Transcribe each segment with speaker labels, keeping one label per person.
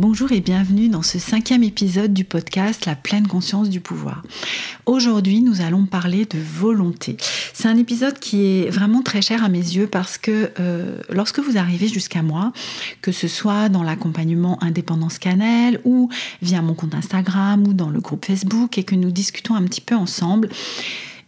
Speaker 1: Bonjour et bienvenue dans ce cinquième épisode du podcast La pleine conscience du pouvoir. Aujourd'hui, nous allons parler de volonté. C'est un épisode qui est vraiment très cher à mes yeux parce que euh, lorsque vous arrivez jusqu'à moi, que ce soit dans l'accompagnement Indépendance Cannelle ou via mon compte Instagram ou dans le groupe Facebook et que nous discutons un petit peu ensemble,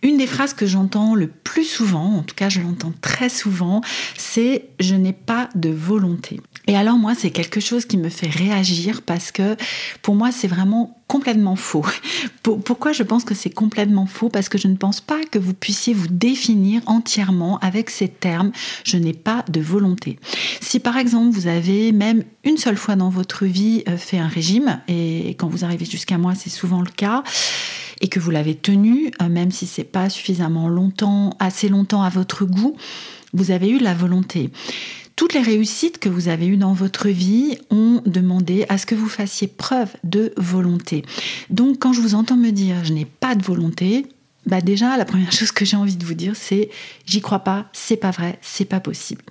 Speaker 1: une des phrases que j'entends le plus souvent, en tout cas je l'entends très souvent, c'est je n'ai pas de volonté. Et alors moi, c'est quelque chose qui me fait réagir parce que pour moi, c'est vraiment complètement faux. Pourquoi je pense que c'est complètement faux? Parce que je ne pense pas que vous puissiez vous définir entièrement avec ces termes je n'ai pas de volonté. Si par exemple vous avez même une seule fois dans votre vie euh, fait un régime, et quand vous arrivez jusqu'à moi, c'est souvent le cas, et que vous l'avez tenu, euh, même si c'est pas suffisamment longtemps, assez longtemps à votre goût, vous avez eu la volonté. Toutes les réussites que vous avez eues dans votre vie ont demandé à ce que vous fassiez preuve de volonté. Donc quand je vous entends me dire je n'ai pas de volonté, bah déjà la première chose que j'ai envie de vous dire c'est j'y crois pas, c'est pas vrai, c'est pas possible.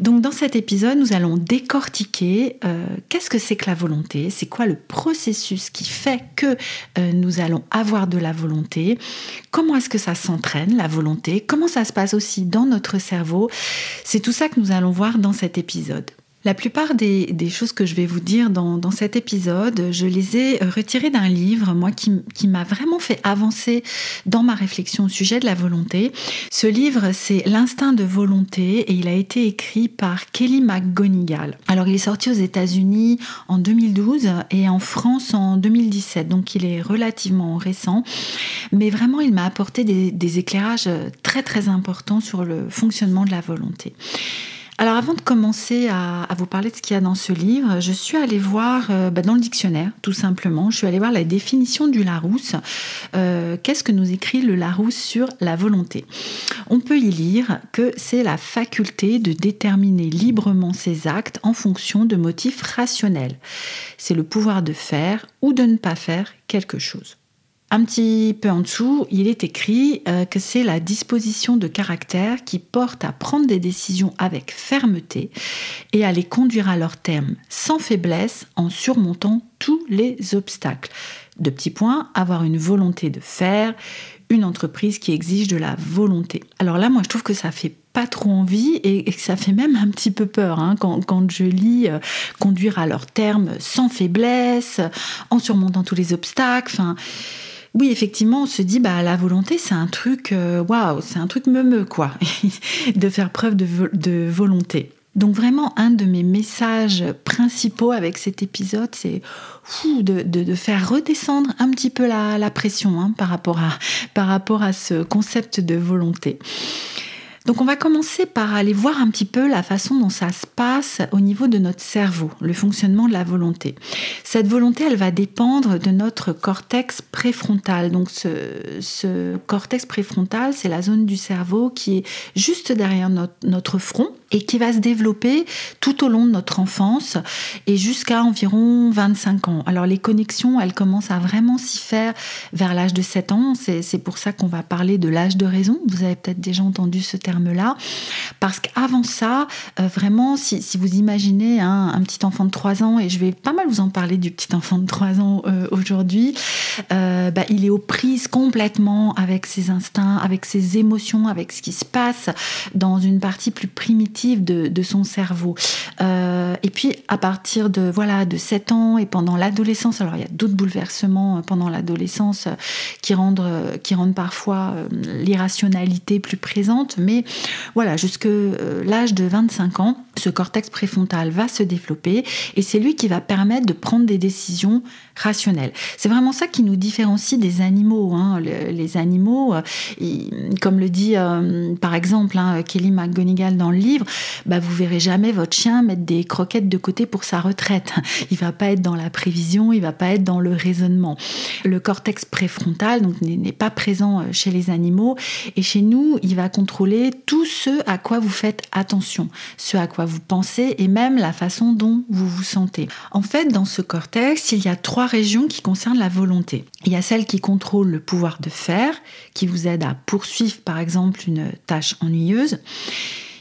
Speaker 1: Donc dans cet épisode, nous allons décortiquer euh, qu'est-ce que c'est que la volonté, c'est quoi le processus qui fait que euh, nous allons avoir de la volonté, comment est-ce que ça s'entraîne la volonté, comment ça se passe aussi dans notre cerveau? C'est tout ça que nous allons voir dans cet épisode. La plupart des, choses que je vais vous dire dans, cet épisode, je les ai retirées d'un livre, moi, qui, m'a vraiment fait avancer dans ma réflexion au sujet de la volonté. Ce livre, c'est L'instinct de volonté et il a été écrit par Kelly McGonigal. Alors, il est sorti aux États-Unis en 2012 et en France en 2017, donc il est relativement récent. Mais vraiment, il m'a apporté des éclairages très très importants sur le fonctionnement de la volonté. Alors avant de commencer à, vous parler de ce qu'il y a dans ce livre, je suis allée voir euh, bah, dans le dictionnaire, tout simplement, je suis allée voir la définition du Larousse. Euh, qu'est-ce que nous écrit le Larousse sur la volonté? On peut y lire que c'est la faculté de déterminer librement ses actes en fonction de motifs rationnels. C'est le pouvoir de faire ou de ne pas faire quelque chose. Un petit peu en dessous, il est écrit euh, que c'est la disposition de caractère qui porte à prendre des décisions avec fermeté et à les conduire à leur terme sans faiblesse en surmontant tous les obstacles. De petits points, avoir une volonté de faire, une entreprise qui exige de la volonté. Alors là, moi, je trouve que ça fait pas trop envie et, que ça fait même un petit peu peur hein, quand, je lis euh, conduire à leur terme sans faiblesse, en surmontant tous les obstacles. Oui, effectivement, on se dit, bah, la volonté, c'est un truc, euh, waouh, c'est un truc meumeux, quoi, de faire preuve de, volonté. Donc vraiment, un de mes messages principaux avec cet épisode, c'est de, faire redescendre un petit peu la, pression hein, par rapport à ce concept de volonté. Donc on va commencer par aller voir un petit peu la façon dont ça se passe au niveau de notre cerveau, le fonctionnement de la volonté. Cette volonté, elle va dépendre de notre cortex préfrontal. Donc ce, cortex préfrontal, c'est la zone du cerveau qui est juste derrière notre, notre front et qui va se développer tout au long de notre enfance et jusqu'à environ 25 ans. Alors les connexions, elles commencent à vraiment s'y faire vers l'âge de 7 ans. C'est pour ça qu'on va parler de l'âge de raison. Vous avez peut-être déjà entendu ce terme terme-là, parce qu'avant ça, euh, vraiment, si, vous imaginez un petit enfant de 3 ans, et je vais pas mal vous en parler du petit enfant de 3 ans euh, aujourd'hui, euh, bah, il est aux prises complètement avec ses instincts, avec ses émotions, avec ce qui se passe dans une partie plus primitive de, de son cerveau. et puis, à partir de, voilà, de 7 ans et pendant l'adolescence, alors il y a d'autres bouleversements pendant l'adolescence qui rendent, qui rendent parfois l'irrationalité plus présente, mais voilà, jusque l'âge de 25 ans, cortex préfrontal va se développer et c'est lui qui va permettre de prendre des décisions rationnelles. C'est vraiment ça qui nous différencie des animaux. Hein. les animaux, euh, comme le dit euh, par exemple hein, Kelly McGonigal dans le livre, bah, vous verrez jamais votre chien mettre des croquettes de côté pour sa retraite. Il va pas être dans la prévision, il va pas être dans le raisonnement. Le cortex préfrontal n'est pas présent euh, chez les animaux et chez nous, il va contrôler tout ce à quoi vous faites attention, ce à quoi vous pensez et même la façon dont vous vous sentez. En fait, dans ce cortex, il y a trois régions qui concernent la volonté. Il y a celle qui contrôle le pouvoir de faire, qui vous aide à poursuivre par exemple une tâche ennuyeuse.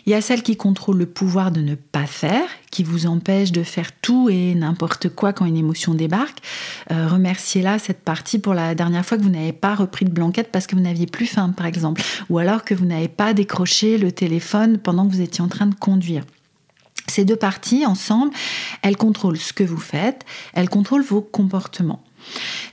Speaker 1: Il y a celle qui contrôle le pouvoir de ne pas faire, qui vous empêche de faire tout et n'importe quoi quand une émotion débarque. Euh, remerciez là cette partie pour la dernière fois que vous n'avez pas repris de blanquette parce que vous n'aviez plus faim, par exemple, ou alors que vous n'avez pas décroché le téléphone pendant que vous étiez en train de conduire. Ces deux parties, ensemble, elles contrôlent ce que vous faites, elles contrôlent vos comportements.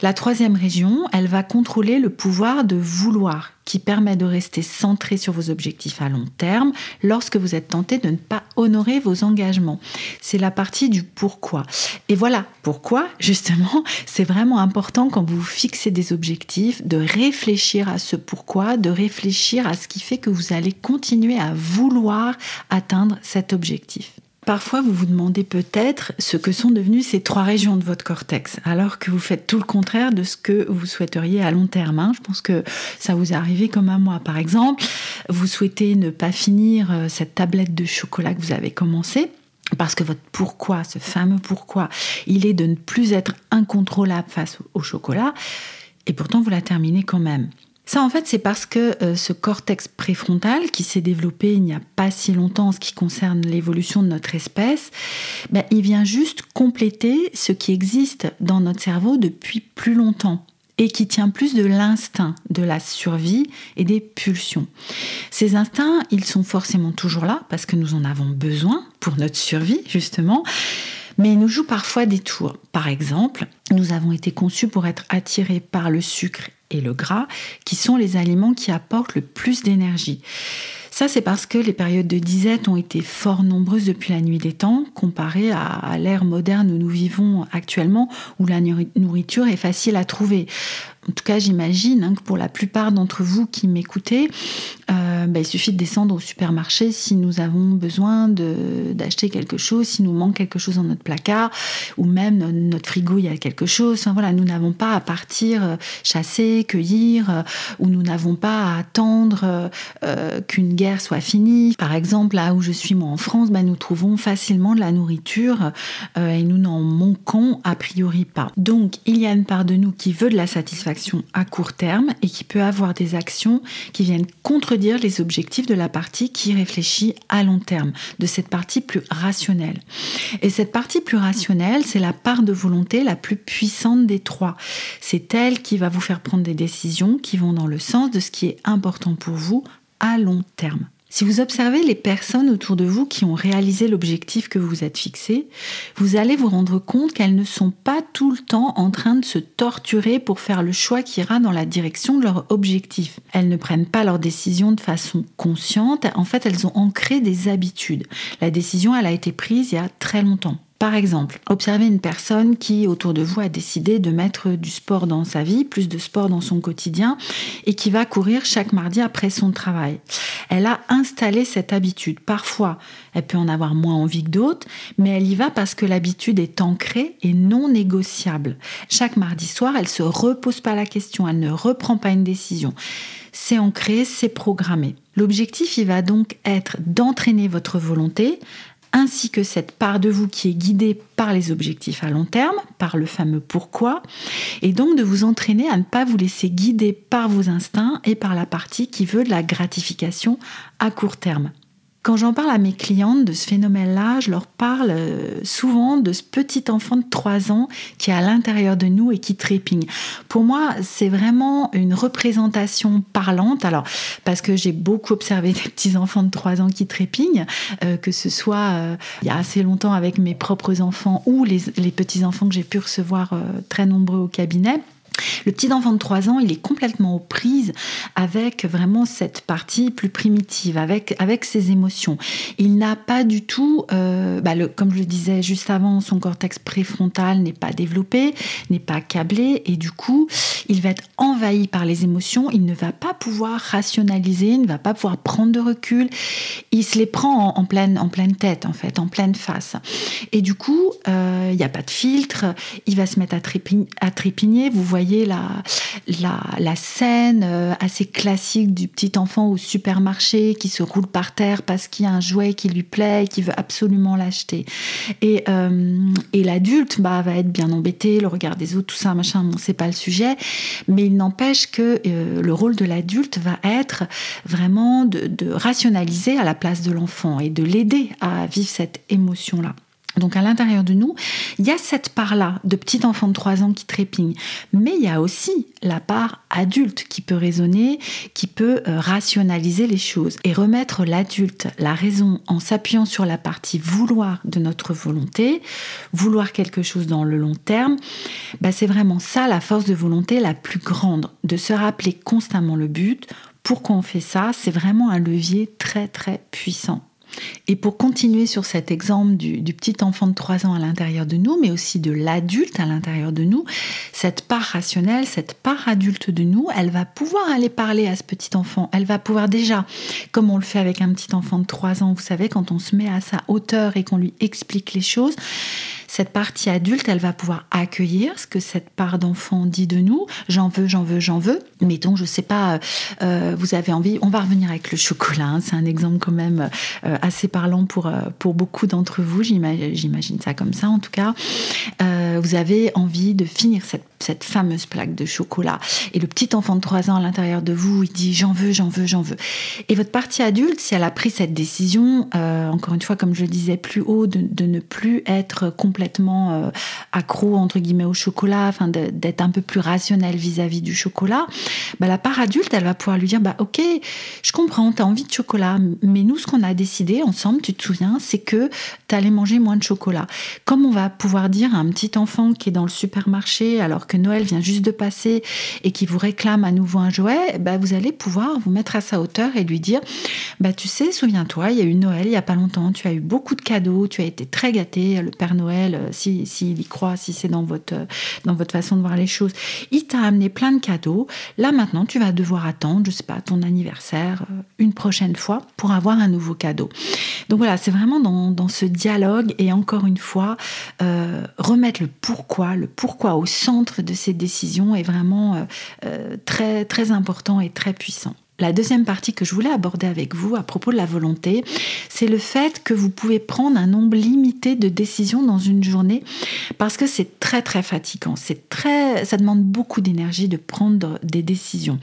Speaker 1: La troisième région, elle va contrôler le pouvoir de vouloir, qui permet de rester centré sur vos objectifs à long terme lorsque vous êtes tenté de ne pas honorer vos engagements. C'est la partie du pourquoi. Et voilà pourquoi, justement, c'est vraiment important quand vous fixez des objectifs de réfléchir à ce pourquoi, de réfléchir à ce qui fait que vous allez continuer à vouloir atteindre cet objectif. Parfois, vous vous demandez peut-être ce que sont devenues ces trois régions de votre cortex, alors que vous faites tout le contraire de ce que vous souhaiteriez à long terme. Hein. Je pense que ça vous est arrivé comme à moi. Par exemple, vous souhaitez ne pas finir euh, cette tablette de chocolat que vous avez commencé. Parce que votre pourquoi, ce fameux pourquoi, il est de ne plus être incontrôlable face au chocolat, et pourtant vous la terminez quand même. Ça, en fait, c'est parce que euh, ce cortex préfrontal qui s'est développé il n'y a pas si longtemps en ce qui concerne l'évolution de notre espèce, ben, il vient juste compléter ce qui existe dans notre cerveau depuis plus longtemps et qui tient plus de l'instinct, de la survie et des pulsions. Ces instincts, ils sont forcément toujours là parce que nous en avons besoin pour notre survie, justement, mais ils nous jouent parfois des tours. Par exemple, nous avons été conçus pour être attirés par le sucre et le gras, qui sont les aliments qui apportent le plus d'énergie. Ça, c'est parce que les périodes de disette ont été fort nombreuses depuis la nuit des temps, comparées à, l'ère moderne où nous vivons actuellement, où la nourriture est facile à trouver en tout cas j'imagine hein, que pour la plupart d'entre vous qui m'écoutez, euh, bah, il suffit de descendre au supermarché si nous avons besoin d'acheter quelque chose, si nous manque quelque chose dans notre placard, ou même notre frigo il y a quelque chose. Voilà, nous n'avons pas à partir euh, chasser, cueillir, euh, ou nous n'avons pas à attendre qu'une guerre soit finie. Par exemple, là où je suis moi en France, bah, nous trouvons facilement de la nourriture et nous n'en manquons a priori pas. Donc il y a une part de nous qui veut de la satisfaction à court terme et qui peut avoir des actions qui viennent contredire les objectifs de la partie qui réfléchit à long terme, de cette partie plus rationnelle. Et cette partie plus rationnelle, c'est la part de volonté la plus puissante des trois. C'est elle qui va vous faire prendre des décisions qui vont dans le sens de ce qui est important pour vous à long terme. Si vous observez les personnes autour de vous qui ont réalisé l'objectif que vous êtes fixé, vous allez vous rendre compte qu'elles ne sont pas tout le temps en train de se torturer pour faire le choix qui ira dans la direction de leur objectif. Elles ne prennent pas leurs décisions de façon consciente, en fait elles ont ancré des habitudes. La décision, elle a été prise il y a très longtemps. Par exemple, observez une personne qui autour de vous a décidé de mettre du sport dans sa vie, plus de sport dans son quotidien, et qui va courir chaque mardi après son travail. Elle a installé cette habitude. Parfois, elle peut en avoir moins envie que d'autres, mais elle y va parce que l'habitude est ancrée et non négociable. Chaque mardi soir, elle se repose pas la question, elle ne reprend pas une décision. C'est ancré, c'est programmé. L'objectif, il va donc être d'entraîner votre volonté ainsi que cette part de vous qui est guidée par les objectifs à long terme, par le fameux pourquoi, et donc de vous entraîner à ne pas vous laisser guider par vos instincts et par la partie qui veut de la gratification à court terme. Quand j'en parle à mes clientes de ce phénomène-là, je leur parle euh, souvent de ce petit enfant de 3 ans qui est à l'intérieur de nous et qui trépigne. Pour moi, c'est vraiment une représentation parlante. Alors, parce que j'ai beaucoup observé des petits enfants de 3 ans qui trépignent, euh, que ce soit euh, il y a assez longtemps avec mes propres enfants ou les, les petits enfants que j'ai pu recevoir très nombreux au cabinet. Le petit enfant de 3 ans, il est complètement aux prises avec vraiment cette partie plus primitive, avec, ses émotions. Il n'a pas du tout, euh, bah, comme je le disais juste avant, son cortex préfrontal n'est pas développé, n'est pas câblé, et du coup, il va être envahi par les émotions, il ne va pas pouvoir rationaliser, il ne va pas pouvoir prendre de recul, il se les prend en, pleine, tête, en fait, en pleine face. Et du coup, euh, il n'y a pas de filtre, il va se mettre à trépigner, vous voyez la, scène euh, assez classique du petit enfant au supermarché qui se roule par terre parce qu'il y a un jouet qui lui plaît et qui veut absolument l'acheter. Et, euh, l'adulte bah, va être bien embêté, le regard des autres, tout ça, machin, bon, c'est pas le sujet. Mais il n'empêche que euh, le rôle de l'adulte va être vraiment de, de rationaliser à la place de l'enfant et de l'aider à vivre cette émotion-là. Donc à l'intérieur de nous, il y a cette part-là de petit enfant de 3 ans qui trépigne, mais il y a aussi la part adulte qui peut raisonner, qui peut euh, rationaliser les choses et remettre l'adulte, la raison en s'appuyant sur la partie vouloir de notre volonté, vouloir quelque chose dans le long terme, bah c'est vraiment ça la force de volonté la plus grande, de se rappeler constamment le but. Pourquoi on fait ça? C'est vraiment un levier très très puissant. Et pour continuer sur cet exemple du, petit enfant de 3 ans à l'intérieur de nous, mais aussi de l'adulte à l'intérieur de nous, cette part rationnelle, cette part adulte de nous, elle va pouvoir aller parler à ce petit enfant. Elle va pouvoir déjà, comme on le fait avec un petit enfant de 3 ans, vous savez, quand on se met à sa hauteur et qu'on lui explique les choses, cette partie adulte, elle va pouvoir accueillir ce que cette part d'enfant dit de nous. J'en veux, j'en veux, j'en veux. Mettons, je sais pas, euh, vous avez envie, on va revenir avec le chocolat. Hein. c'est un exemple quand même euh, assez parlant pour, euh, beaucoup d'entre vous. J'imagine ça comme ça en tout cas. vous avez envie de finir cette, cette fameuse plaque de chocolat. Et le petit enfant de 3 ans à l'intérieur de vous, il dit j'en veux, j'en veux, j'en veux. Et votre partie adulte, si elle a pris cette décision, encore une fois, comme je le disais plus haut, de, de ne plus être complètement complètement euh, accro entre guillemets au chocolat, enfin d'être un peu plus rationnel vis-à-vis du chocolat, bah, la part adulte, elle va pouvoir lui dire bah ok, je comprends, tu as envie de chocolat, mais nous ce qu'on a décidé ensemble, tu te souviens, c'est que tu allais manger moins de chocolat. Comme on va pouvoir dire à un petit enfant qui est dans le supermarché alors que Noël vient juste de passer et qui vous réclame à nouveau un jouet, bah, vous allez pouvoir vous mettre à sa hauteur et lui dire bah tu sais, souviens-toi, il y a eu Noël il y a pas longtemps, tu as eu beaucoup de cadeaux, tu as été très gâté, le Père Noël euh, s'il si, y croit, si c'est dans votre, euh, dans votre façon de voir les choses. Il t'a amené plein de cadeaux. Là maintenant, tu vas devoir attendre, je sais pas, ton anniversaire euh, une prochaine fois pour avoir un nouveau cadeau. Donc voilà, c'est vraiment dans, dans, ce dialogue et encore une fois, remettre le pourquoi, le pourquoi au centre de ces décisions est vraiment très, très important et très puissant. La deuxième partie que je voulais aborder avec vous à propos de la volonté, c'est le fait que vous pouvez prendre un nombre limité de décisions dans une journée parce que c'est très très fatigant, c'est très ça demande beaucoup d'énergie de prendre des décisions,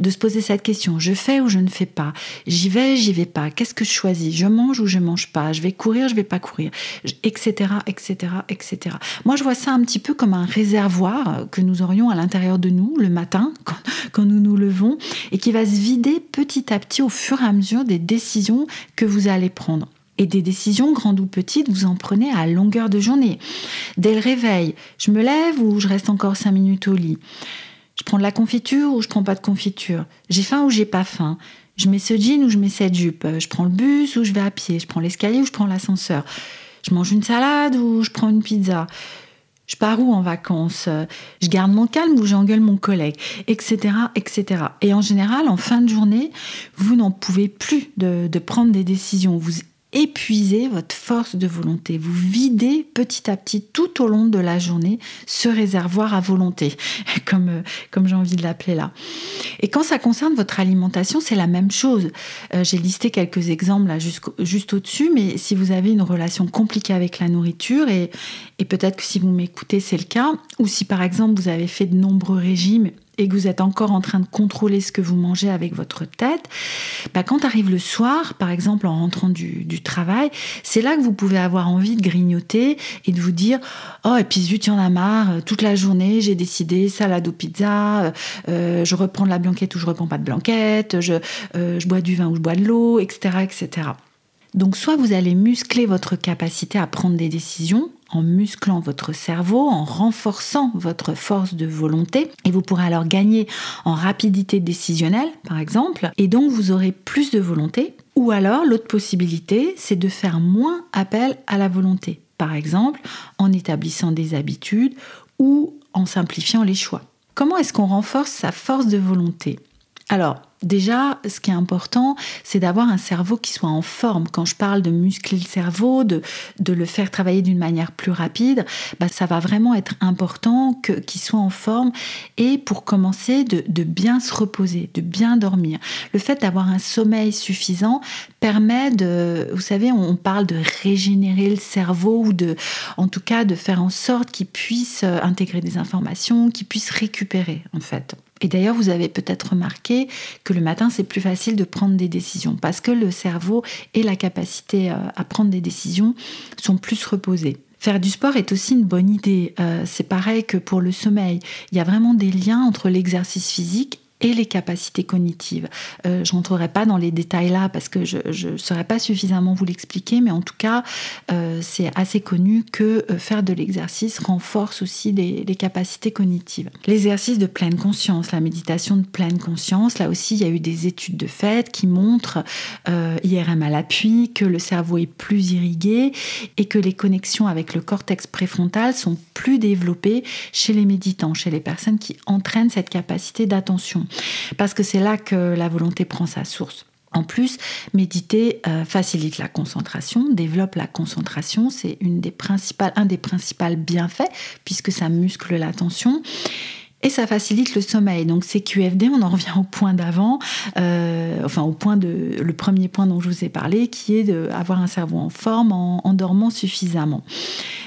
Speaker 1: de se poser cette question, je fais ou je ne fais pas, j'y vais, j'y vais pas, qu'est-ce que je choisis, je mange ou je mange pas, je vais courir, je vais pas courir, etc., etc., etc. Moi, je vois ça un petit peu comme un réservoir que nous aurions à l'intérieur de nous le matin quand, nous nous levons et qui va se vider petit à petit au fur et à mesure des décisions que vous allez prendre. Et des décisions, grandes ou petites, vous en prenez à longueur de journée. Dès le réveil, je me lève ou je reste encore cinq minutes au lit. Je prends de la confiture ou je prends pas de confiture. J'ai faim ou j'ai pas faim. Je mets ce jean ou je mets cette jupe. Je prends le bus ou je vais à pied. Je prends l'escalier ou je prends l'ascenseur. Je mange une salade ou je prends une pizza. Je pars où en vacances? Je garde mon calme ou j'engueule mon collègue Etc. etc. Et en général, en fin de journée, vous n'en pouvez plus de, prendre des décisions. Vous épuisez votre force de volonté. Vous videz petit à petit tout au long de la journée ce réservoir à volonté, comme, euh, comme j'ai envie de l'appeler là. Et quand ça concerne votre alimentation, c'est la même chose. Euh, j'ai listé quelques exemples là juste au-dessus, mais si vous avez une relation compliquée avec la nourriture, et, et peut-être que si vous m'écoutez, c'est le cas, ou si par exemple vous avez fait de nombreux régimes et que vous êtes encore en train de contrôler ce que vous mangez avec votre tête, bah quand arrive le soir, par exemple en rentrant du, travail, c'est là que vous pouvez avoir envie de grignoter et de vous dire Oh, et puis zut, y en a marre, euh, toute la journée, j'ai décidé salade ou pizza, euh, euh, je reprends de la blanquette ou je reprends pas de blanquette, je, je bois du vin ou je bois de l'eau, etc., etc. Donc soit vous allez muscler votre capacité à prendre des décisions en musclant votre cerveau, en renforçant votre force de volonté, et vous pourrez alors gagner en rapidité décisionnelle, par exemple, et donc vous aurez plus de volonté. Ou alors l'autre possibilité, c'est de faire moins appel à la volonté, par exemple en établissant des habitudes ou en simplifiant les choix. Comment est-ce qu'on renforce sa force de volonté? Alors, Déjà, ce qui est important, c'est d'avoir un cerveau qui soit en forme. Quand je parle de muscler le cerveau, de, le faire travailler d'une manière plus rapide, bah, ça va vraiment être important qu'il soit en forme et pour commencer, de, de, bien se reposer, de bien dormir. Le fait d'avoir un sommeil suffisant permet de, vous savez, on parle de régénérer le cerveau ou de, en tout cas, de faire en sorte qu'il puisse intégrer des informations, qu'il puisse récupérer, en fait. Et d'ailleurs, vous avez peut-être remarqué que le matin, c'est plus facile de prendre des décisions parce que le cerveau et la capacité euh, à prendre des décisions sont plus reposés. Faire du sport est aussi une bonne idée. Euh, c'est pareil que pour le sommeil. Il y a vraiment des liens entre l'exercice physique et les capacités cognitives. Euh, je n'entrerai pas dans les détails là parce que je ne saurais pas suffisamment vous l'expliquer, mais en tout cas, euh, c'est assez connu que euh, faire de l'exercice renforce aussi les, capacités cognitives. L'exercice de pleine conscience, la méditation de pleine conscience, là aussi, il y a eu des études de fait qui montrent, IRM à l'appui, que le cerveau est plus irrigué et que les connexions avec le cortex préfrontal sont plus développées chez les méditants, chez les personnes qui entraînent cette capacité d'attention parce que c'est là que la volonté prend sa source. En plus, méditer euh, facilite la concentration, développe la concentration, c'est un des principaux bienfaits puisque ça muscle l'attention. Et ça facilite le sommeil. Donc CQFD, on en revient au point d'avant, euh, enfin au point de le premier point dont je vous ai parlé, qui est d'avoir un cerveau en forme en, dormant suffisamment.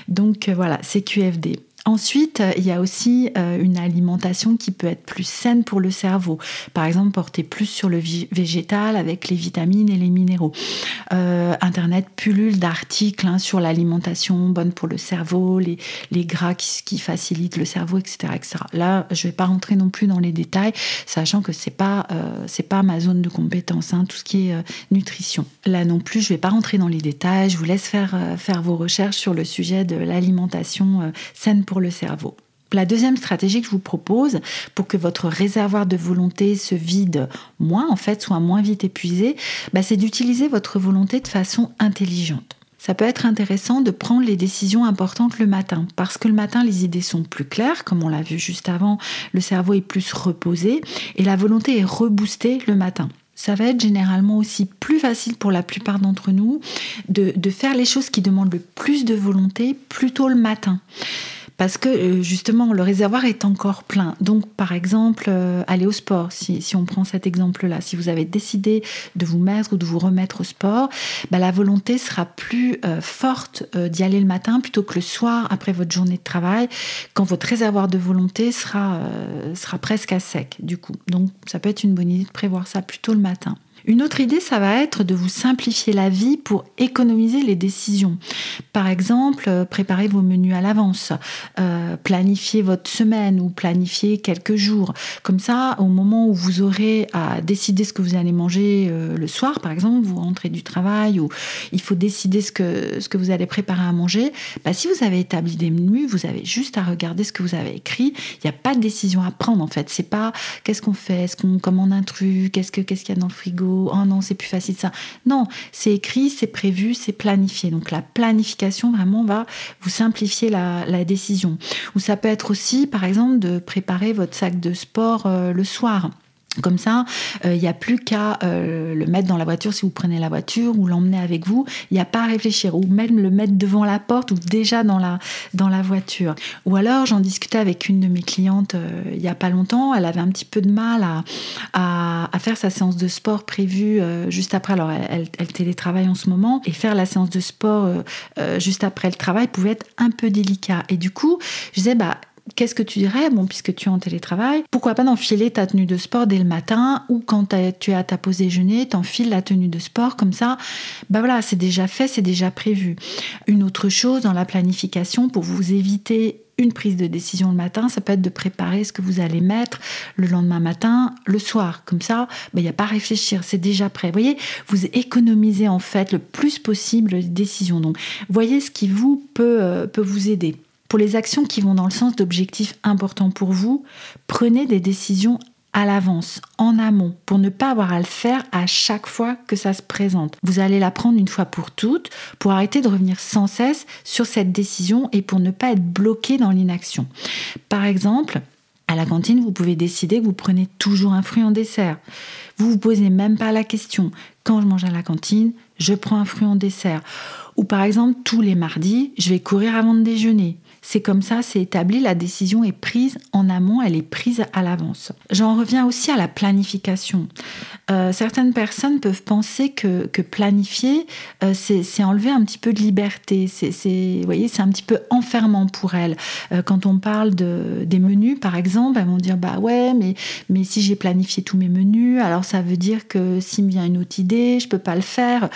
Speaker 1: Donc euh, voilà, CQFD. Ensuite, il y a aussi euh, une alimentation qui peut être plus saine pour le cerveau. Par exemple, porter plus sur le végétal avec les vitamines et les minéraux. Euh, Internet pullule d'articles hein, sur l'alimentation bonne pour le cerveau, les, gras qui, facilitent le cerveau, etc.. Là, je ne vais pas rentrer non plus dans les détails, sachant que c'est pas euh, pas ma zone de compétence, hein, tout ce qui est nutrition. Là non plus, je ne vais pas rentrer dans les détails. Je vous laisse faire faire vos recherches sur le sujet de l'alimentation saine pour le cerveau. La deuxième stratégie que je vous propose pour que votre réservoir de volonté se vide moins, en fait, soit moins vite épuisé, bah, c'est d'utiliser votre volonté de façon intelligente. Ça peut être intéressant de prendre les décisions importantes le matin, parce que le matin, les idées sont plus claires, comme on l'a vu juste avant, le cerveau est plus reposé et la volonté est reboostée le matin ça va être généralement aussi plus facile pour la plupart d'entre nous de, de, faire les choses qui demandent le plus de volonté plutôt le matin parce que euh, justement le réservoir est encore plein. Donc par exemple, euh, aller au sport, si, on prend cet exemple-là, si vous avez décidé de vous mettre ou de vous remettre au sport, bah, la volonté sera plus euh, forte d'y aller le matin plutôt que le soir après votre journée de travail, quand votre réservoir de volonté sera, sera presque à sec du coup. Donc ça peut être une bonne idée de prévoir ça plutôt le matin. Une autre idée, ça va être de vous simplifier la vie pour économiser les décisions. Par exemple, euh, préparez vos menus à l'avance, euh, planifiez votre semaine ou planifiez quelques jours. Comme ça, au moment où vous aurez à décider ce que vous allez manger euh, le soir, par exemple, vous rentrez du travail ou il faut décider ce que, ce que vous allez préparer à manger, bah, si vous avez établi des menus, vous avez juste à regarder ce que vous avez écrit. Il n'y a pas de décision à prendre en fait. C'est pas qu'est-ce qu'on fait, est-ce qu'on commande un truc, qu'est-ce qu'il y a dans le frigo oh non, c'est plus facile ça. Non, c'est écrit, c'est prévu, c'est planifié. Donc la planification vraiment va vous simplifier la, décision. Ou ça peut être aussi, par exemple, de préparer votre sac de sport euh, le soir. Comme ça, il n'y a plus qu'à le mettre dans la voiture si vous prenez la voiture ou l'emmener avec vous. Il n'y a pas à réfléchir. Ou même le mettre devant la porte ou déjà dans la, voiture. Ou alors, j'en discutais avec une de mes clientes il n'y a pas longtemps. Elle avait un petit peu de mal à, faire sa séance de sport prévue juste après. Alors, elle, elle, télétravaille en ce moment. Et faire la séance de sport juste après le travail pouvait être un peu délicat. Et du coup, je disais, bah, qu'est-ce que tu dirais Bon, puisque tu es en télétravail, pourquoi pas d'enfiler ta tenue de sport dès le matin ou quand tu es à ta pause déjeuner, t'enfiles la tenue de sport comme ça. Bah voilà, c'est déjà fait, c'est déjà prévu. Une autre chose dans la planification pour vous éviter une prise de décision le matin, ça peut être de préparer ce que vous allez mettre le lendemain matin, le soir. Comme ça, il n'y a pas à réfléchir, c'est déjà prêt. Vous économisez en fait le plus possible les décisions. Donc, voyez ce qui vous peut, euh, peut vous aider. Pour les actions qui vont dans le sens d'objectifs importants pour vous, prenez des décisions à l'avance, en amont, pour ne pas avoir à le faire à chaque fois que ça se présente. Vous allez la prendre une fois pour toutes, pour arrêter de revenir sans cesse sur cette décision et pour ne pas être bloqué dans l'inaction. Par exemple, à la cantine, vous pouvez décider que vous prenez toujours un fruit en dessert. Vous vous posez même pas la question. Quand je mange à la cantine, je prends un fruit en dessert. Ou par exemple, tous les mardis, je vais courir avant de déjeuner. C'est comme ça, c'est établi, la décision est prise en amont, elle est prise à l'avance. J'en reviens aussi à la planification. Euh, certaines personnes peuvent penser que, planifier, euh, c'est enlever un petit peu de liberté. C'est, un petit peu enfermant pour elles. Euh, quand on parle de, des menus, par exemple, elles vont dire bah ouais, mais, mais si j'ai planifié tous mes menus, alors ça veut dire que s'il me vient une autre idée, je peux pas le faire.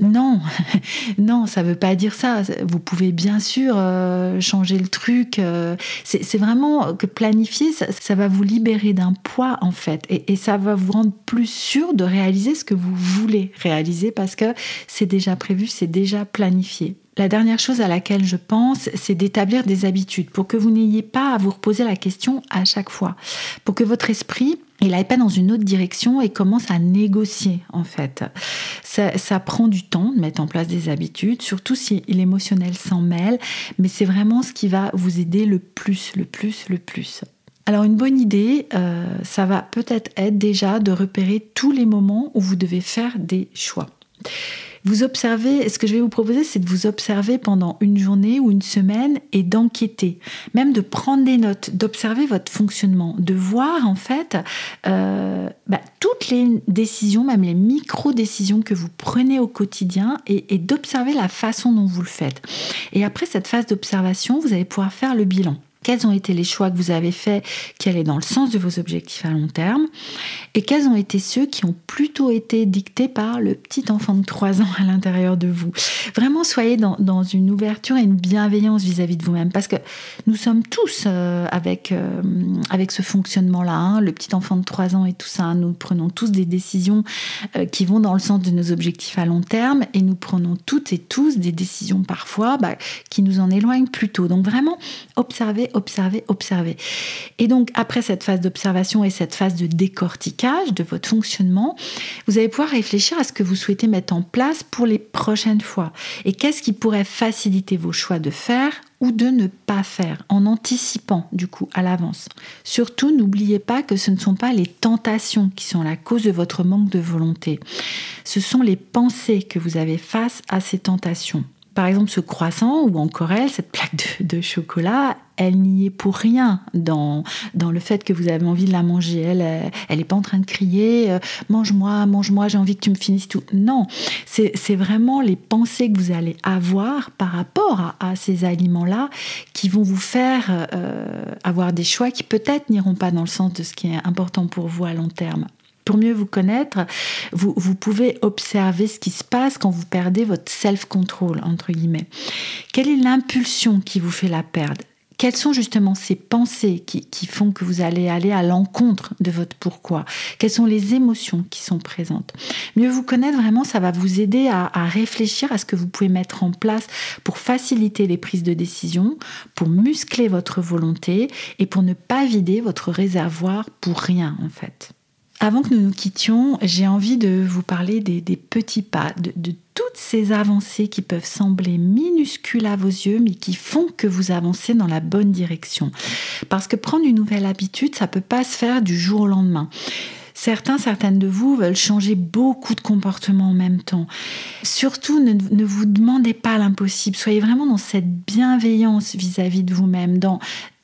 Speaker 1: Non, non, ça ne veut pas dire ça. Vous pouvez bien sûr euh, changer le truc. Euh, c'est vraiment que planifier, ça, va vous libérer d'un poids en fait. Et, et, ça va vous rendre plus sûr de réaliser ce que vous voulez réaliser parce que c'est déjà prévu, c'est déjà planifié. La dernière chose à laquelle je pense, c'est d'établir des habitudes pour que vous n'ayez pas à vous reposer la question à chaque fois. Pour que votre esprit il n'aille pas dans une autre direction et commence à négocier en fait. Ça, prend du temps de mettre en place des habitudes, surtout si l'émotionnel s'en mêle, mais c'est vraiment ce qui va vous aider le plus, le plus, le plus. Alors une bonne idée, euh, ça va peut-être être déjà de repérer tous les moments où vous devez faire des choix. Vous observez, ce que je vais vous proposer, c'est de vous observer pendant une journée ou une semaine et d'enquêter, même de prendre des notes, d'observer votre fonctionnement, de voir en fait euh, bah, toutes les décisions, même les micro-décisions que vous prenez au quotidien et, et d'observer la façon dont vous le faites. Et après cette phase d'observation, vous allez pouvoir faire le bilan quels ont été les choix que vous avez faits qui allaient dans le sens de vos objectifs à long terme et quels ont été ceux qui ont plutôt été dictés par le petit enfant de 3 ans à l'intérieur de vous. Vraiment, soyez dans, une ouverture et une bienveillance vis-à-vis de vous-même parce que nous sommes tous euh, avec, euh, avec ce fonctionnement-là, hein, le petit enfant de 3 ans et tout ça, nous prenons tous des décisions euh, qui vont dans le sens de nos objectifs à long terme et nous prenons toutes et tous des décisions parfois bah, qui nous en éloignent plutôt. Donc vraiment, observez observer, observer, Et donc, après cette phase d'observation et cette phase de décortiquage de votre fonctionnement, vous allez pouvoir réfléchir à ce que vous souhaitez mettre en place pour les prochaines fois. Et qu'est-ce qui pourrait faciliter vos choix de faire ou de ne pas faire, en anticipant du coup à l'avance. Surtout, n'oubliez pas que ce ne sont pas les tentations qui sont la cause de votre manque de volonté. Ce sont les pensées que vous avez face à ces tentations par exemple, ce croissant ou encore elle, cette plaque de, chocolat, elle n'y est pour rien dans, le fait que vous avez envie de la manger. Elle n'est elle pas en train de crier euh, mange-moi, mange-moi, j'ai envie que tu me finisses tout. Non, c'est vraiment les pensées que vous allez avoir par rapport à, ces aliments-là qui vont vous faire euh, avoir des choix qui peut-être n'iront pas dans le sens de ce qui est important pour vous à long terme pour mieux vous connaître, vous, pouvez observer ce qui se passe quand vous perdez votre self-control, entre guillemets. Quelle est l'impulsion qui vous fait la perdre? Quelles sont justement ces pensées qui, font que vous allez aller à l'encontre de votre pourquoi? Quelles sont les émotions qui sont présentes? Mieux vous connaître vraiment, ça va vous aider à, réfléchir à ce que vous pouvez mettre en place pour faciliter les prises de décision, pour muscler votre volonté et pour ne pas vider votre réservoir pour rien en fait. Avant que nous nous quittions, j'ai envie de vous parler des, petits pas, de, toutes ces avancées qui peuvent sembler minuscules à vos yeux, mais qui font que vous avancez dans la bonne direction. Parce que prendre une nouvelle habitude, ça peut pas se faire du jour au lendemain Certains, certaines de vous veulent changer beaucoup de comportements en même temps. Surtout, ne, vous demandez pas l'impossible. Soyez vraiment dans cette bienveillance vis-à-vis de vous-même, dans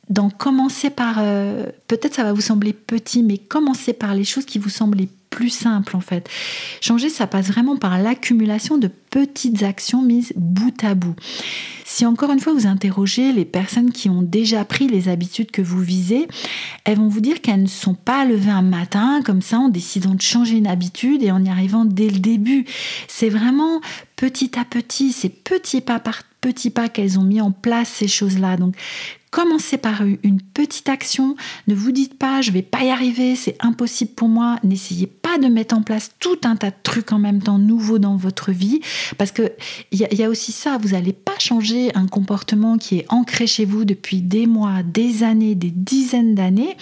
Speaker 1: dans commencer par, euh, peut-être ça va vous sembler petit, mais commencer par les choses qui vous semblent plus simples en fait. Changer, ça passe vraiment par l'accumulation de petites actions mises bout à bout. Si encore une fois vous interrogez les personnes qui ont déjà pris les habitudes que vous visez, elles vont vous dire qu'elles ne sont pas levées un matin comme ça en décidant de changer une habitude et en y arrivant dès le début. C'est vraiment petit à petit, c'est petit pas par petit pas qu'elles ont mis en place ces choses-là. Donc Commencez par une petite action. Ne vous dites pas je vais pas y arriver, c'est impossible pour moi. N'essayez de mettre en place tout un tas de trucs en même temps nouveaux dans votre vie parce que il y, a aussi ça. Vous n'allez pas changer un comportement qui est ancré chez vous depuis des mois, des années, des dizaines d'années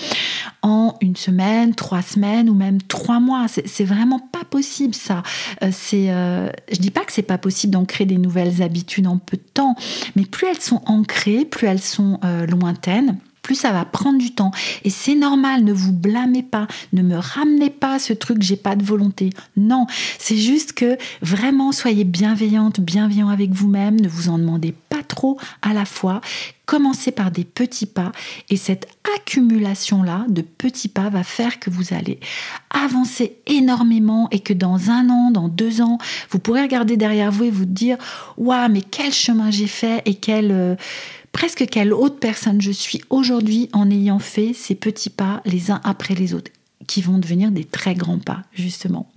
Speaker 1: en une semaine, trois semaines ou même trois mois. C'est vraiment pas possible ça. Euh, c'est, euh, je dis pas que c'est pas possible d'ancrer des nouvelles habitudes en peu de temps, mais plus elles sont ancrées, plus elles sont euh, lointaine, plus ça va prendre du temps. Et c'est normal, ne vous blâmez pas, ne me ramenez pas ce truc, j'ai pas de volonté. Non, c'est juste que vraiment soyez bienveillante, bienveillant avec vous-même, ne vous en demandez pas trop à la fois. Commencez par des petits pas et cette accumulation-là de petits pas va faire que vous allez avancer énormément et que dans un an, dans deux ans, vous pourrez regarder derrière vous et vous dire Waouh, mais quel chemin j'ai fait et quel. Euh, presque quelle autre personne je suis aujourd'hui en ayant fait ces petits pas les uns après les autres, qui vont devenir des très grands pas, justement.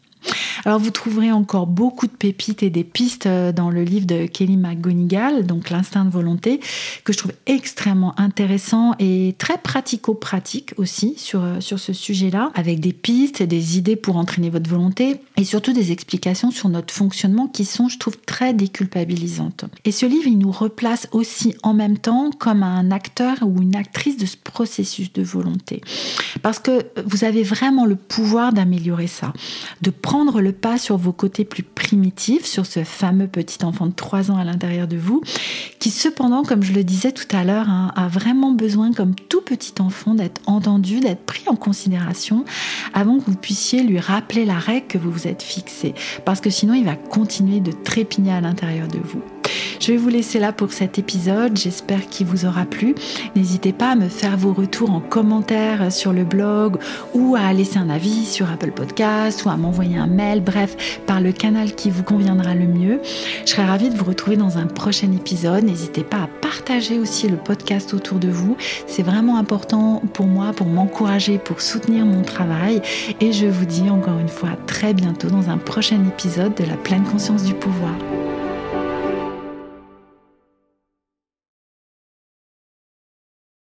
Speaker 1: Alors vous trouverez encore beaucoup de pépites et des pistes euh, dans le livre de Kelly McGonigal, donc l'instinct de volonté, que je trouve extrêmement intéressant et très pratico-pratique aussi sur, euh, sur ce sujet-là, avec des pistes, des idées pour entraîner votre volonté et surtout des explications sur notre fonctionnement qui sont, je trouve, très déculpabilisantes. Et ce livre, il nous replace aussi en même temps comme un acteur ou une actrice de ce processus de volonté. Parce que vous avez vraiment le pouvoir d'améliorer ça, de prendre le pas sur vos côtés plus primitifs, sur ce fameux petit enfant de 3 ans à l'intérieur de vous, qui cependant, comme je le disais tout à l'heure, hein, a vraiment besoin, comme tout petit enfant, d'être entendu, d'être pris en considération avant que vous puissiez lui rappeler la règle que vous vous êtes fixée. Parce que sinon, il va continuer de trépigner à l'intérieur de vous. Je vais vous laisser là pour cet épisode. J'espère qu'il vous aura plu. N'hésitez pas à me faire vos retours en commentaire sur le blog ou à laisser un avis sur Apple Podcast ou à m'envoyer un mail. Bref, par le canal qui vous conviendra le mieux. Je serai ravie de vous retrouver dans un prochain épisode. N'hésitez pas à partager aussi le podcast autour de vous. C'est vraiment important pour moi, pour m'encourager, pour soutenir mon travail. Et je vous dis encore une fois très bientôt dans un prochain épisode de la pleine conscience du pouvoir.